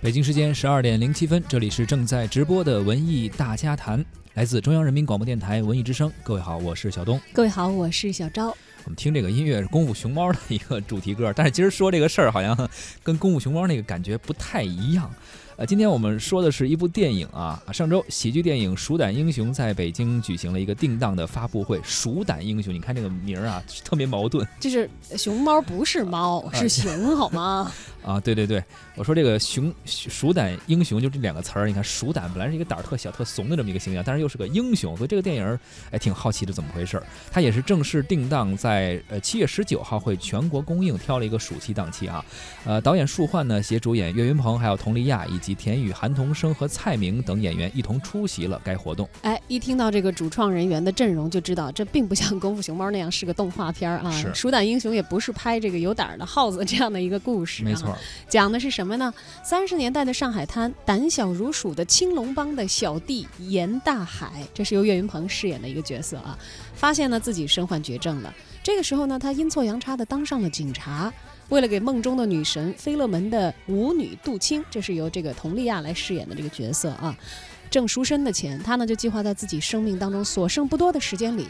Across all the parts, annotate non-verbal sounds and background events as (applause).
北京时间十二点零七分，这里是正在直播的文艺大家谈，来自中央人民广播电台文艺之声。各位好，我是小东。各位好，我是小昭。我们听这个音乐是《功夫熊猫》的一个主题歌，但是今儿说这个事儿好像跟《功夫熊猫》那个感觉不太一样。呃，今天我们说的是一部电影啊。上周喜剧电影《鼠胆英雄》在北京举行了一个定档的发布会。鼠胆英雄，你看这个名儿啊，特别矛盾。这是熊猫不是猫，是熊，好吗？(laughs) 啊，对对对，我说这个熊鼠胆英雄就这两个词儿，你看鼠胆本来是一个胆儿特小、特怂的这么一个形象，但是又是个英雄，所以这个电影哎挺好奇的怎么回事儿。它也是正式定档在呃七月十九号会全国公映，挑了一个暑期档期啊。呃，导演树焕呢携主演岳云鹏、还有佟丽娅以及田雨、韩童生和蔡明等演员一同出席了该活动。哎，一听到这个主创人员的阵容，就知道这并不像《功夫熊猫》那样是个动画片啊。是。鼠胆英雄也不是拍这个有胆儿的耗子这样的一个故事。没错。讲的是什么呢？三十年代的上海滩，胆小如鼠的青龙帮的小弟严大海，这是由岳云鹏饰演的一个角色啊。发现呢自己身患绝症了，这个时候呢，他阴错阳差的当上了警察。为了给梦中的女神飞乐门的舞女杜青，这是由这个佟丽娅来饰演的这个角色啊，挣赎身的钱，他呢就计划在自己生命当中所剩不多的时间里。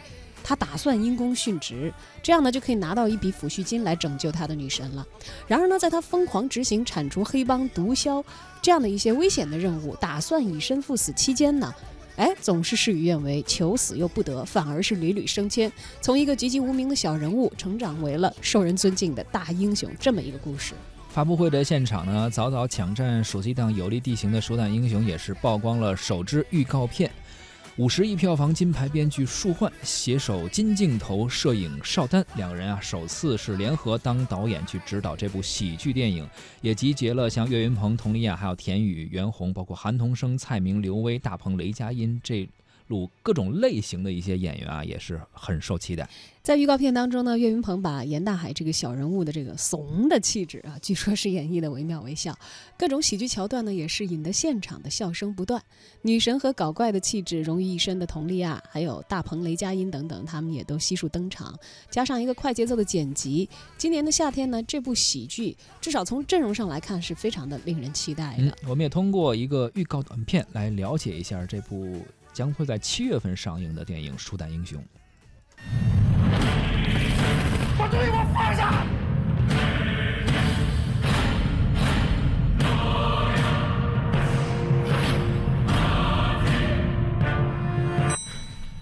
他打算因公殉职，这样呢就可以拿到一笔抚恤金来拯救他的女神了。然而呢，在他疯狂执行铲除黑帮毒枭这样的一些危险的任务，打算以身赴死期间呢，哎，总是事与愿违，求死又不得，反而是屡屡升迁，从一个籍籍无名的小人物，成长为了受人尊敬的大英雄，这么一个故事。发布会的现场呢，早早抢占暑期档有利地形的《首档英雄》也是曝光了首支预告片。五十亿票房金牌编剧树焕携手金镜头摄影邵丹两个人啊，首次是联合当导演去指导这部喜剧电影，也集结了像岳云鹏、佟丽娅、还有田雨、袁弘，包括韩童生、蔡明、刘威、大鹏、雷佳音这。录各种类型的一些演员啊，也是很受期待。在预告片当中呢，岳云鹏把严大海这个小人物的这个怂的气质啊，据说是演绎的惟妙惟肖。各种喜剧桥段呢，也是引得现场的笑声不断。女神和搞怪的气质融于一身的佟丽娅，还有大鹏、雷佳音等等，他们也都悉数登场。加上一个快节奏的剪辑，今年的夏天呢，这部喜剧至少从阵容上来看，是非常的令人期待的。我们也通过一个预告短片来了解一下这部。将会在七月份上映的电影《鼠胆英雄》。把东西给我放下！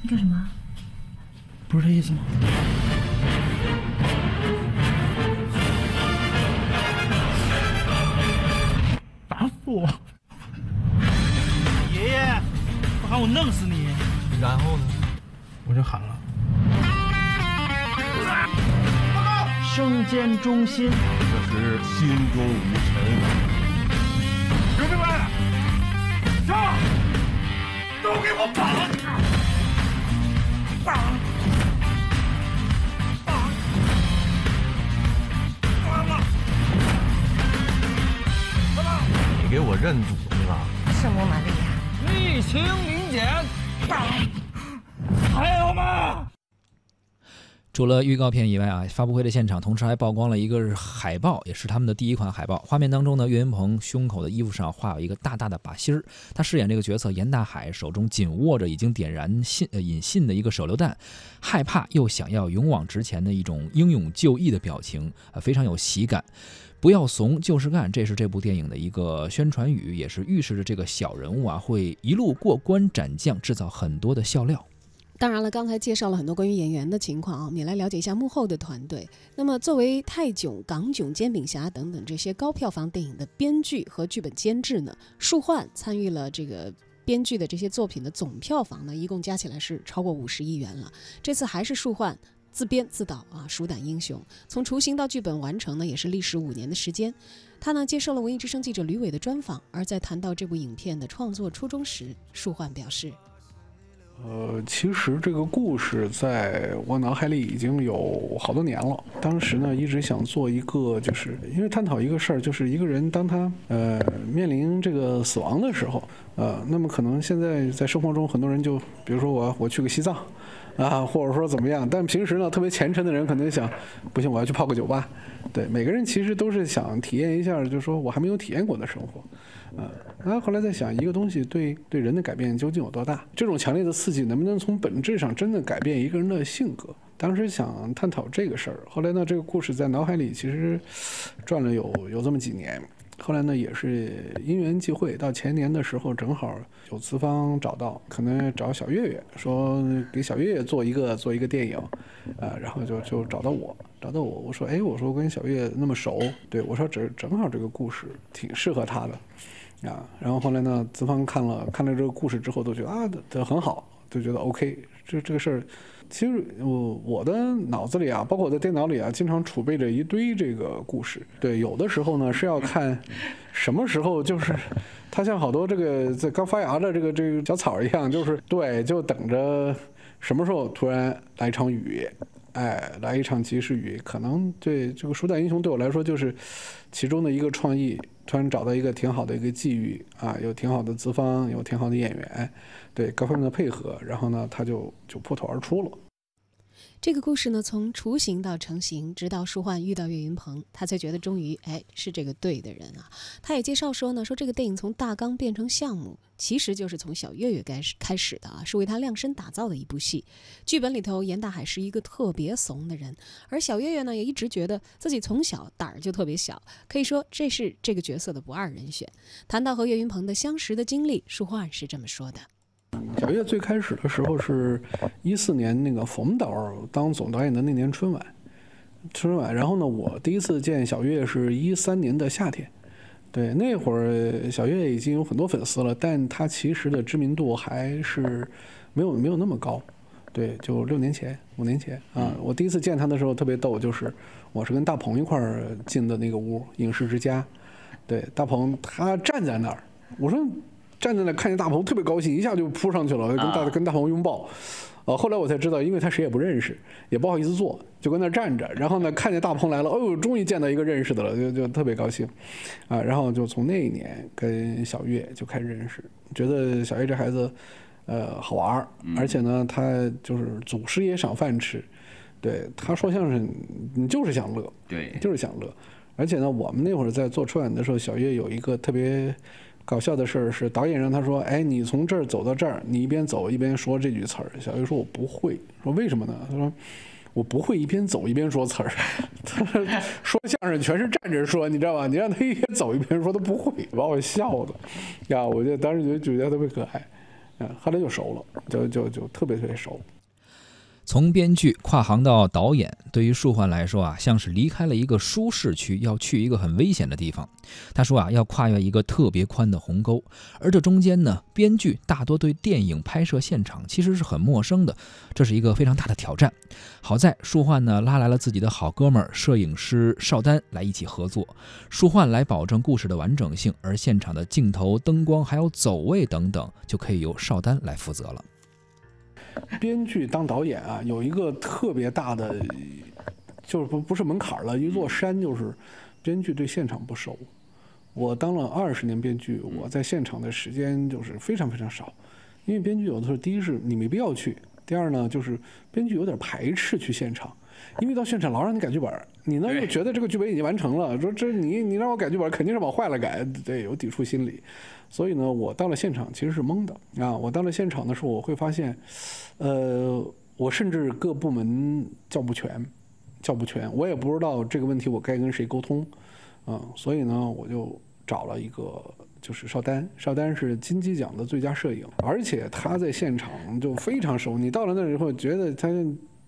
你干什么？不是这意思吗？打死我！喊我弄死你，然后呢？我就喊了。生煎中心，这时心中无尘。兄弟们，上！都给我绑！绑！绑！绑了！你给我认主是吧？圣母玛利亚。沥青临检，还有吗？除了预告片以外啊，发布会的现场同时还曝光了一个海报，也是他们的第一款海报。画面当中呢，岳云鹏胸口的衣服上画有一个大大的靶心儿，他饰演这个角色严大海，手中紧握着已经点燃信呃引信的一个手榴弹，害怕又想要勇往直前的一种英勇就义的表情啊，非常有喜感。不要怂，就是干，这是这部电影的一个宣传语，也是预示着这个小人物啊会一路过关斩将，制造很多的笑料。当然了，刚才介绍了很多关于演员的情况啊，你来了解一下幕后的团队。那么，作为泰囧、港囧、煎饼侠等等这些高票房电影的编剧和剧本监制呢，树焕参与了这个编剧的这些作品的总票房呢，一共加起来是超过五十亿元了。这次还是树焕。自编自导啊，《鼠胆英雄》从雏形到剧本完成呢，也是历时五年的时间。他呢接受了文艺之声记者吕伟的专访，而在谈到这部影片的创作初衷时，树焕表示：“呃，其实这个故事在我脑海里已经有好多年了。当时呢，一直想做一个，就是因为探讨一个事儿，就是一个人当他呃面临这个死亡的时候，呃，那么可能现在在生活中很多人就，比如说我我去个西藏。”啊，或者说怎么样。但平时呢，特别虔诚的人可能想，不行，我要去泡个酒吧。对，每个人其实都是想体验一下，就是说我还没有体验过的生活。啊，然后后来在想，一个东西对对人的改变究竟有多大？这种强烈的刺激能不能从本质上真的改变一个人的性格？当时想探讨这个事儿。后来呢，这个故事在脑海里其实转了有有这么几年。后来呢，也是因缘际会，到前年的时候，正好有资方找到，可能找小岳岳，说给小岳岳做一个做一个电影，啊，然后就就找到我，找到我，我说，哎，我说我跟小岳那么熟，对我说正正好这个故事挺适合他的。啊，然后后来呢，资方看了看了这个故事之后，都觉得啊，这很好，就觉得 OK。这这个事儿，其实我我的脑子里啊，包括我的电脑里啊，经常储备着一堆这个故事。对，有的时候呢是要看 (laughs) 什么时候，就是它像好多这个在刚发芽的这个这个小草一样，就是对，就等着什么时候突然来一场雨。哎，来一场及时雨，可能对这个《书弹英雄》对我来说就是其中的一个创意。突然找到一个挺好的一个际遇啊，有挺好的资方，有挺好的演员，对各方面的配合，然后呢，他就就破土而出了。这个故事呢，从雏形到成型，直到舒焕遇到岳云鹏，他才觉得终于哎是这个对的人啊。他也介绍说呢，说这个电影从大纲变成项目，其实就是从小岳岳开始开始的啊，是为他量身打造的一部戏。剧本里头，严大海是一个特别怂的人，而小岳岳呢，也一直觉得自己从小胆儿就特别小，可以说这是这个角色的不二人选。谈到和岳云鹏的相识的经历，舒焕是这么说的。小岳最开始的时候是一四年那个冯导当总导演的那年春晚，春晚。然后呢，我第一次见小岳是一三年的夏天，对，那会儿小岳已经有很多粉丝了，但他其实的知名度还是没有没有那么高。对，就六年前、五年前啊，我第一次见他的时候特别逗，就是我是跟大鹏一块儿进的那个屋，影视之家。对，大鹏他站在那儿，我说。站在那看见大鹏特别高兴，一下就扑上去了，跟大跟大鹏拥抱。呃，后来我才知道，因为他谁也不认识，也不好意思坐，就跟那站着。然后呢，看见大鹏来了，哦呦，终于见到一个认识的了，就就特别高兴。啊，然后就从那一年跟小月就开始认识，觉得小月这孩子，呃，好玩儿，而且呢，他就是祖师爷赏饭吃。对，他说相声，你就是想乐，对，就是想乐。而且呢，我们那会儿在做春晚的时候，小月有一个特别。搞笑的事儿是导演让他说：“哎，你从这儿走到这儿，你一边走一边说这句词儿。”小鱼说：“我不会。”说为什么呢？他说：“我不会一边走一边说词儿。”他说说相声全是站着说，你知道吧？你让他一边走一边说，他不会，把我笑的呀！我就当时觉得觉得特别可爱，嗯，后来就熟了，就就就特别特别熟。从编剧跨行到导演，对于舒焕来说啊，像是离开了一个舒适区，要去一个很危险的地方。他说啊，要跨越一个特别宽的鸿沟，而这中间呢，编剧大多对电影拍摄现场其实是很陌生的，这是一个非常大的挑战。好在舒焕呢拉来了自己的好哥们儿摄影师邵丹来一起合作，舒焕来保证故事的完整性，而现场的镜头、灯光还有走位等等，就可以由邵丹来负责了。(laughs) 编剧当导演啊，有一个特别大的，就是不不是门槛了，一座山就是，编剧对现场不熟。我当了二十年编剧，我在现场的时间就是非常非常少，因为编剧有的时候，第一是你没必要去，第二呢就是编剧有点排斥去现场，因为到现场老让你改剧本，你呢又觉得这个剧本已经完成了，说这你你让我改剧本，肯定是往坏了改，对，有抵触心理。所以呢，我到了现场其实是懵的啊！我到了现场的时候，我会发现，呃，我甚至各部门叫不全，叫不全，我也不知道这个问题我该跟谁沟通，啊，所以呢，我就找了一个就是邵丹，邵丹是金鸡奖的最佳摄影，而且他在现场就非常熟，你到了那以后觉得他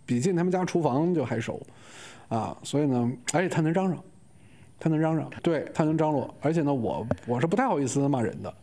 比进他们家厨房就还熟，啊，所以呢，而且他能嚷嚷。他能嚷嚷，对他能张罗，而且呢，我我是不太好意思骂人的，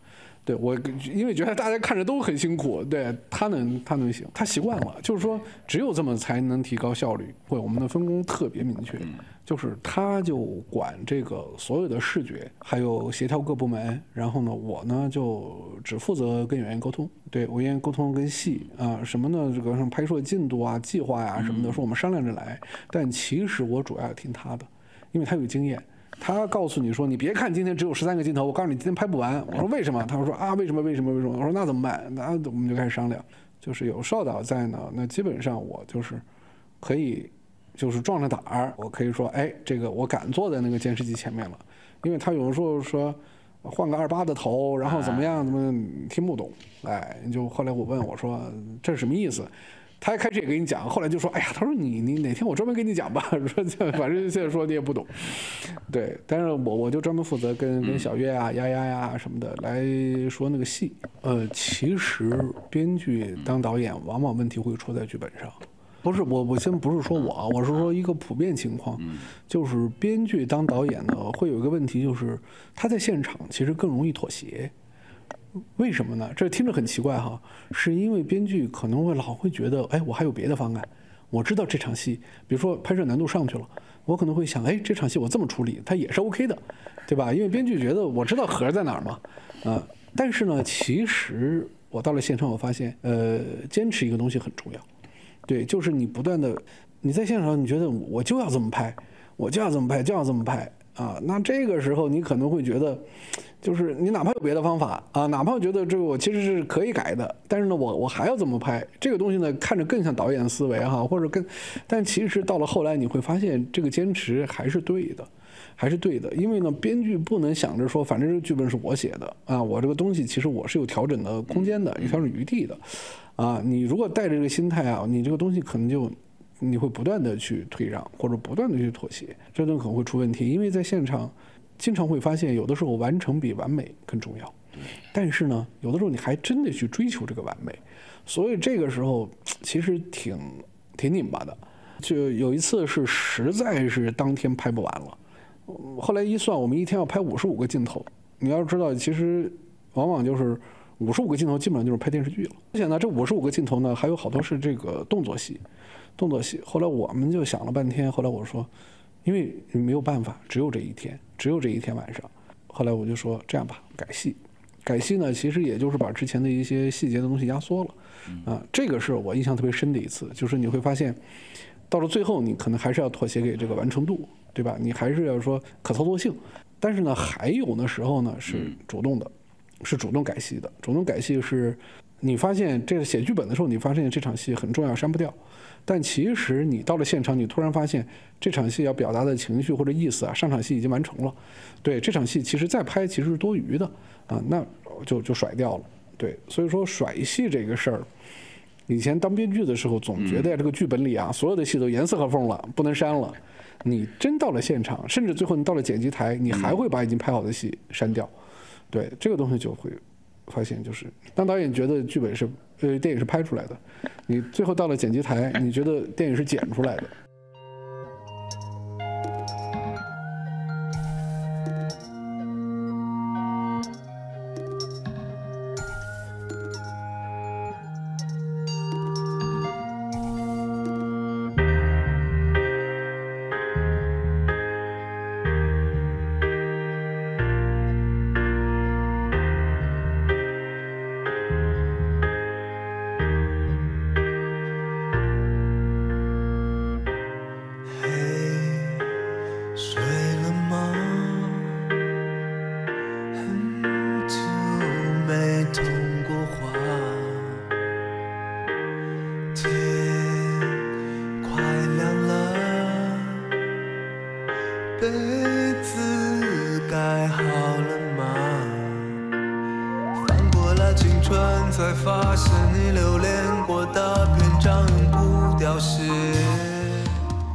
对我因为觉得大家看着都很辛苦，对他能他能行，他习惯了，就是说只有这么才能提高效率。会我们的分工特别明确，就是他就管这个所有的视觉，还有协调各部门，然后呢，我呢就只负责跟演员沟通，对我演员沟通跟戏啊什么呢？这个什么拍摄进度啊、计划呀什么的，说我们商量着来。但其实我主要要听他的，因为他有经验。他告诉你说：“你别看今天只有十三个镜头，我告诉你今天拍不完。”我说：“为什么？”他说：“啊，为什么？为什么？为什么？”我说：“那怎么办？”那我们就开始商量。就是有邵导在呢，那基本上我就是可以就是壮着胆儿，我可以说，哎，这个我敢坐在那个监视器前面了，因为他有的时候说换个二八的头，然后怎么样，怎么听不懂，哎，就后来我问我说这是什么意思？他一开始也给你讲，后来就说，哎呀，他说你你哪天我专门给你讲吧，(laughs) 说这反正现在说你也不懂，对，但是我我就专门负责跟跟小月啊、丫丫呀什么的来说那个戏。呃，其实编剧当导演，往往问题会出在剧本上。不是我，我先不是说我啊，我是说一个普遍情况，就是编剧当导演呢，会有一个问题，就是他在现场其实更容易妥协。为什么呢？这听着很奇怪哈，是因为编剧可能会老会觉得，哎，我还有别的方案。我知道这场戏，比如说拍摄难度上去了，我可能会想，哎，这场戏我这么处理，它也是 OK 的，对吧？因为编剧觉得我知道核在哪儿嘛，啊。但是呢，其实我到了现场，我发现，呃，坚持一个东西很重要，对，就是你不断的，你在现场，你觉得我就要这么拍，我就要这么拍，就要这么拍啊。那这个时候，你可能会觉得。就是你哪怕有别的方法啊，哪怕觉得这个我其实是可以改的，但是呢，我我还要怎么拍这个东西呢？看着更像导演思维哈，或者更，但其实到了后来你会发现，这个坚持还是对的，还是对的。因为呢，编剧不能想着说，反正这个剧本是我写的啊，我这个东西其实我是有调整的空间的，有调整余地的，啊，你如果带着这个心态啊，你这个东西可能就你会不断的去退让，或者不断的去妥协，这都可能会出问题，因为在现场。经常会发现，有的时候完成比完美更重要。但是呢，有的时候你还真得去追求这个完美，所以这个时候其实挺挺拧巴的。就有一次是实在是当天拍不完了，后来一算，我们一天要拍五十五个镜头。你要知道，其实往往就是五十五个镜头，基本上就是拍电视剧了。而且呢，这五十五个镜头呢，还有好多是这个动作戏，动作戏。后来我们就想了半天，后来我说。因为没有办法，只有这一天，只有这一天晚上。后来我就说这样吧，改戏。改戏呢，其实也就是把之前的一些细节的东西压缩了。啊，这个是我印象特别深的一次，就是你会发现，到了最后，你可能还是要妥协给这个完成度，对吧？你还是要说可操作性。但是呢，还有的时候呢是主动的，是主动改戏的。主动改戏是，你发现这个写剧本的时候，你发现这场戏很重要，删不掉。但其实你到了现场，你突然发现这场戏要表达的情绪或者意思啊，上场戏已经完成了。对这场戏，其实再拍其实是多余的啊，那就就甩掉了。对，所以说甩戏这个事儿，以前当编剧的时候总觉得这个剧本里啊，所有的戏都严丝合缝了，不能删了。你真到了现场，甚至最后你到了剪辑台，你还会把已经拍好的戏删掉。对，这个东西就会发现，就是当导演觉得剧本是。呃，电影是拍出来的，你最后到了剪辑台，你觉得电影是剪出来的。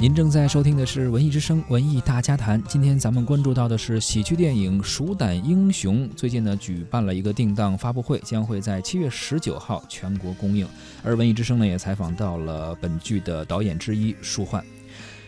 您正在收听的是《文艺之声·文艺大家谈》。今天咱们关注到的是喜剧电影《鼠胆英雄》，最近呢举办了一个定档发布会，将会在七月十九号全国公映。而《文艺之声》呢也采访到了本剧的导演之一舒焕。《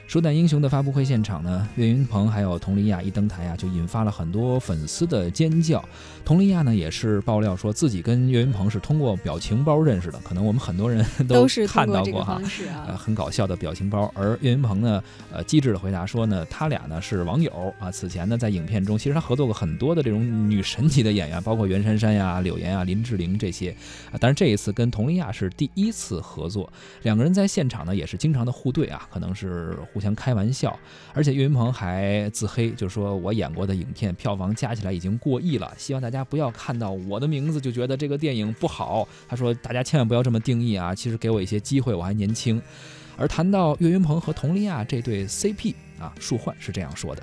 鼠胆英雄》的发布会现场呢，岳云鹏还有佟丽娅一登台啊，就引发了很多粉丝的尖叫。佟丽娅呢，也是爆料说自己跟岳云鹏是通过表情包认识的，可能我们很多人都看到过哈，呃，很搞笑的表情包。而岳云鹏呢，呃，机智的回答说呢，他俩呢是网友啊。此前呢，在影片中，其实他合作过很多的这种女神级的演员，包括袁姗姗呀、柳岩啊、林志玲这些啊。但是这一次跟佟丽娅是第一次合作，两个人在现场呢也是经常的互怼啊，可能是互。相开玩笑。而且岳云鹏还自黑，就说我演过的影片票房加起来已经过亿了，希望大家不要看到我的名字就觉得这个电影不好。他说大家千万不要这么定义啊，其实给我一些机会，我还年轻。而谈到岳云鹏和佟丽娅这对 CP 啊，舒焕是这样说的。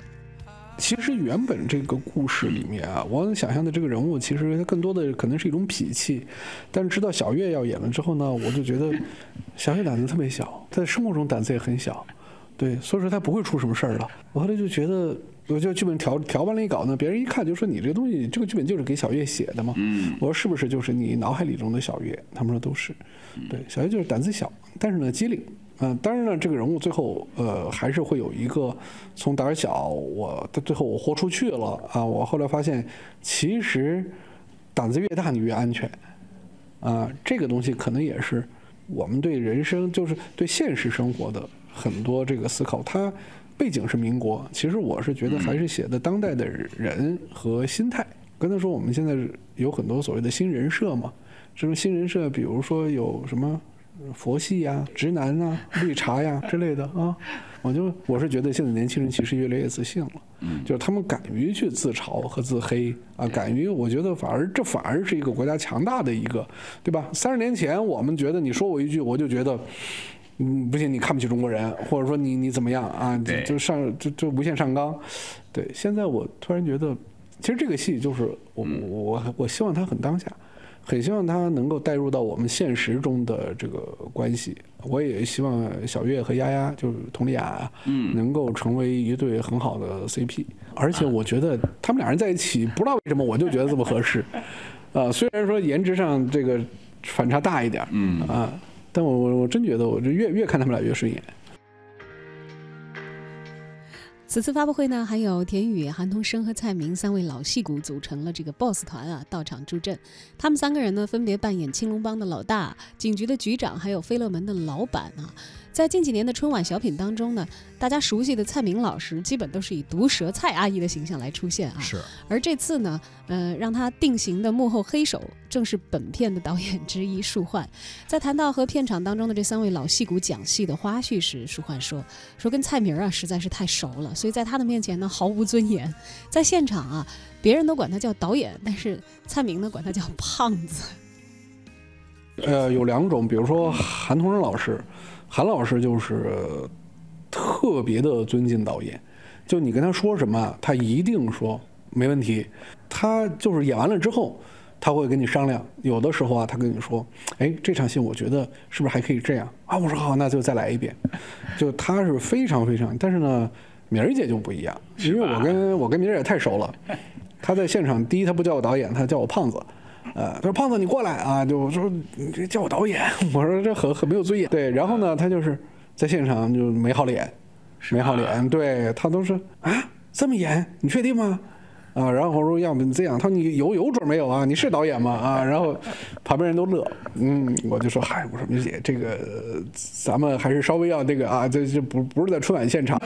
其实原本这个故事里面啊，我想象的这个人物，其实他更多的可能是一种脾气。但是知道小岳要演了之后呢，我就觉得小岳胆子特别小，在生活中胆子也很小，对，所以说他不会出什么事儿了。我后来就觉得，我就剧本调调完了一稿呢，别人一看就说你这个东西，这个剧本就是给小月写的嘛。嗯。我说是不是就是你脑海里中的小月？他们说都是。对，小月就是胆子小，但是呢机灵。嗯，当然了，这个人物最后呃还是会有一个从胆小，我到最后我豁出去了啊！我后来发现，其实胆子越大你越安全啊！这个东西可能也是我们对人生，就是对现实生活的很多这个思考。他背景是民国，其实我是觉得还是写的当代的人和心态。刚才说我们现在有很多所谓的新人设嘛，这种新人设，比如说有什么？佛系呀，直男呐，绿茶呀之类的啊，(laughs) 我就我是觉得现在年轻人其实越来越自信了，嗯，就是他们敢于去自嘲和自黑啊，敢于，我觉得反而这反而是一个国家强大的一个，对吧？三十年前我们觉得你说我一句，我就觉得，嗯，不行，你看不起中国人，或者说你你怎么样啊？就就上就就无限上纲，对。现在我突然觉得，其实这个戏就是我我我希望它很当下。很希望它能够带入到我们现实中的这个关系，我也希望小月和丫丫就是佟丽娅，嗯，能够成为一对很好的 CP。而且我觉得他们俩人在一起，不知道为什么我就觉得这么合适，(laughs) 啊，虽然说颜值上这个反差大一点，嗯啊，但我我我真觉得我就越越看他们俩越顺眼。此次发布会呢，还有田雨、韩童生和蔡明三位老戏骨组成了这个 BOSS 团啊，到场助阵。他们三个人呢，分别扮演青龙帮的老大、警局的局长，还有飞乐门的老板啊。在近几年的春晚小品当中呢，大家熟悉的蔡明老师基本都是以毒舌蔡阿姨的形象来出现啊。是。而这次呢，呃，让他定型的幕后黑手正是本片的导演之一舒焕。在谈到和片场当中的这三位老戏骨讲戏的花絮时，舒焕说：“说跟蔡明啊实在是太熟了，所以在他的面前呢毫无尊严。在现场啊，别人都管他叫导演，但是蔡明呢管他叫胖子。”呃，有两种，比如说韩童生老师。韩老师就是特别的尊敬导演，就你跟他说什么，他一定说没问题。他就是演完了之后，他会跟你商量。有的时候啊，他跟你说：“哎，这场戏我觉得是不是还可以这样啊？”我说：“好，那就再来一遍。(laughs) ”就他是非常非常，但是呢，敏儿姐就不一样，因为我跟我跟敏儿姐太熟了。他在现场，第一他不叫我导演，他叫我胖子。呃，他说胖子你过来啊，就我说你这叫我导演，我说这很很没有尊严。对，然后呢，他就是在现场就没好脸，没好脸，对他都是啊这么演，你确定吗？啊，然后我说要不你这样，他说你有有准没有啊？你是导演吗？啊，然后旁边人都乐，嗯，我就说嗨，我说明姐这个咱们还是稍微要那个啊，这这不不是在春晚现场，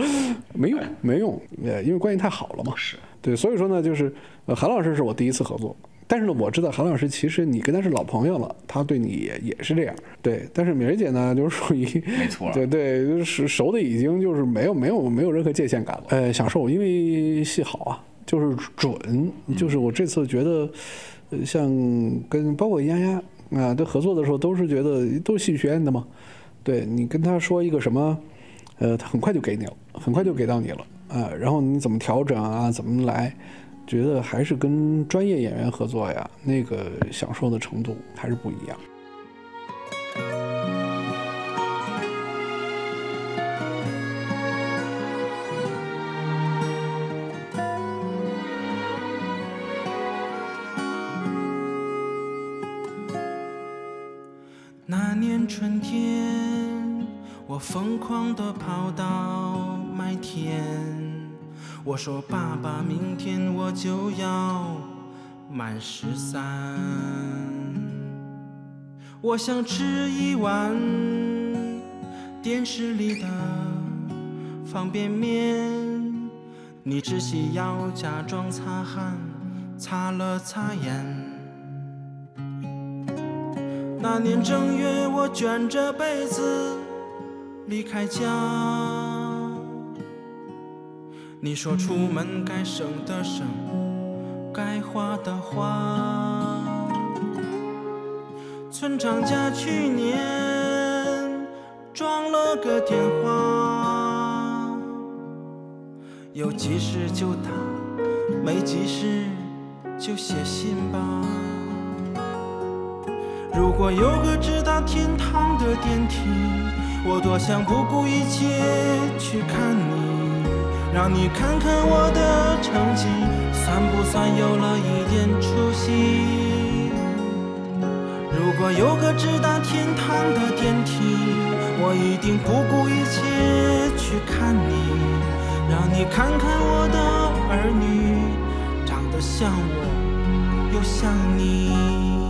(laughs) 没用没用，呃，因为关系太好了嘛，是对，所以说呢，就是韩老师是我第一次合作。但是呢，我知道韩老师其实你跟他是老朋友了，他对你也也是这样。对，但是敏儿姐呢，就是属于没错，(laughs) 对对，就是熟的已经就是没有没有没有任何界限感了。呃，享受，因为戏好啊，就是准，就是我这次觉得，像跟包括丫丫啊，都合作的时候都是觉得都是戏剧院的嘛。对你跟他说一个什么，呃，他很快就给你了，很快就给到你了啊。然后你怎么调整啊，怎么来？觉得还是跟专业演员合作呀，那个享受的程度还是不一样。那年春天，我疯狂地跑到麦田。我说：“爸爸，明天我就要满十三。我想吃一碗电视里的方便面。你只需要假装擦汗，擦了擦眼。那年正月，我卷着被子离开家。”你说出门该省的省，该花的花。村长家去年装了个电话，有急事就打，没急事就写信吧。如果有个直达天堂的电梯，我多想不顾一切去看你，让你看看我的成绩，算不算有了一点出息？如果有个直达天堂的电梯，我一定不顾一切去看你，让你看看我的儿女，长得像我，又像你。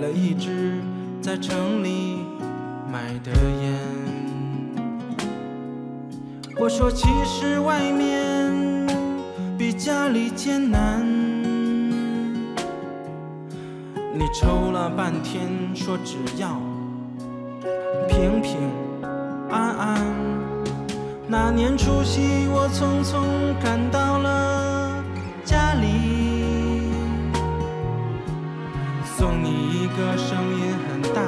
了一支在城里买的烟。我说，其实外面比家里艰难。你抽了半天，说只要平平安安。那年除夕，我匆匆赶到一个声音很大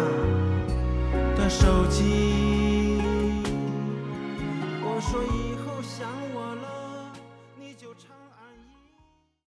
的手机。我说一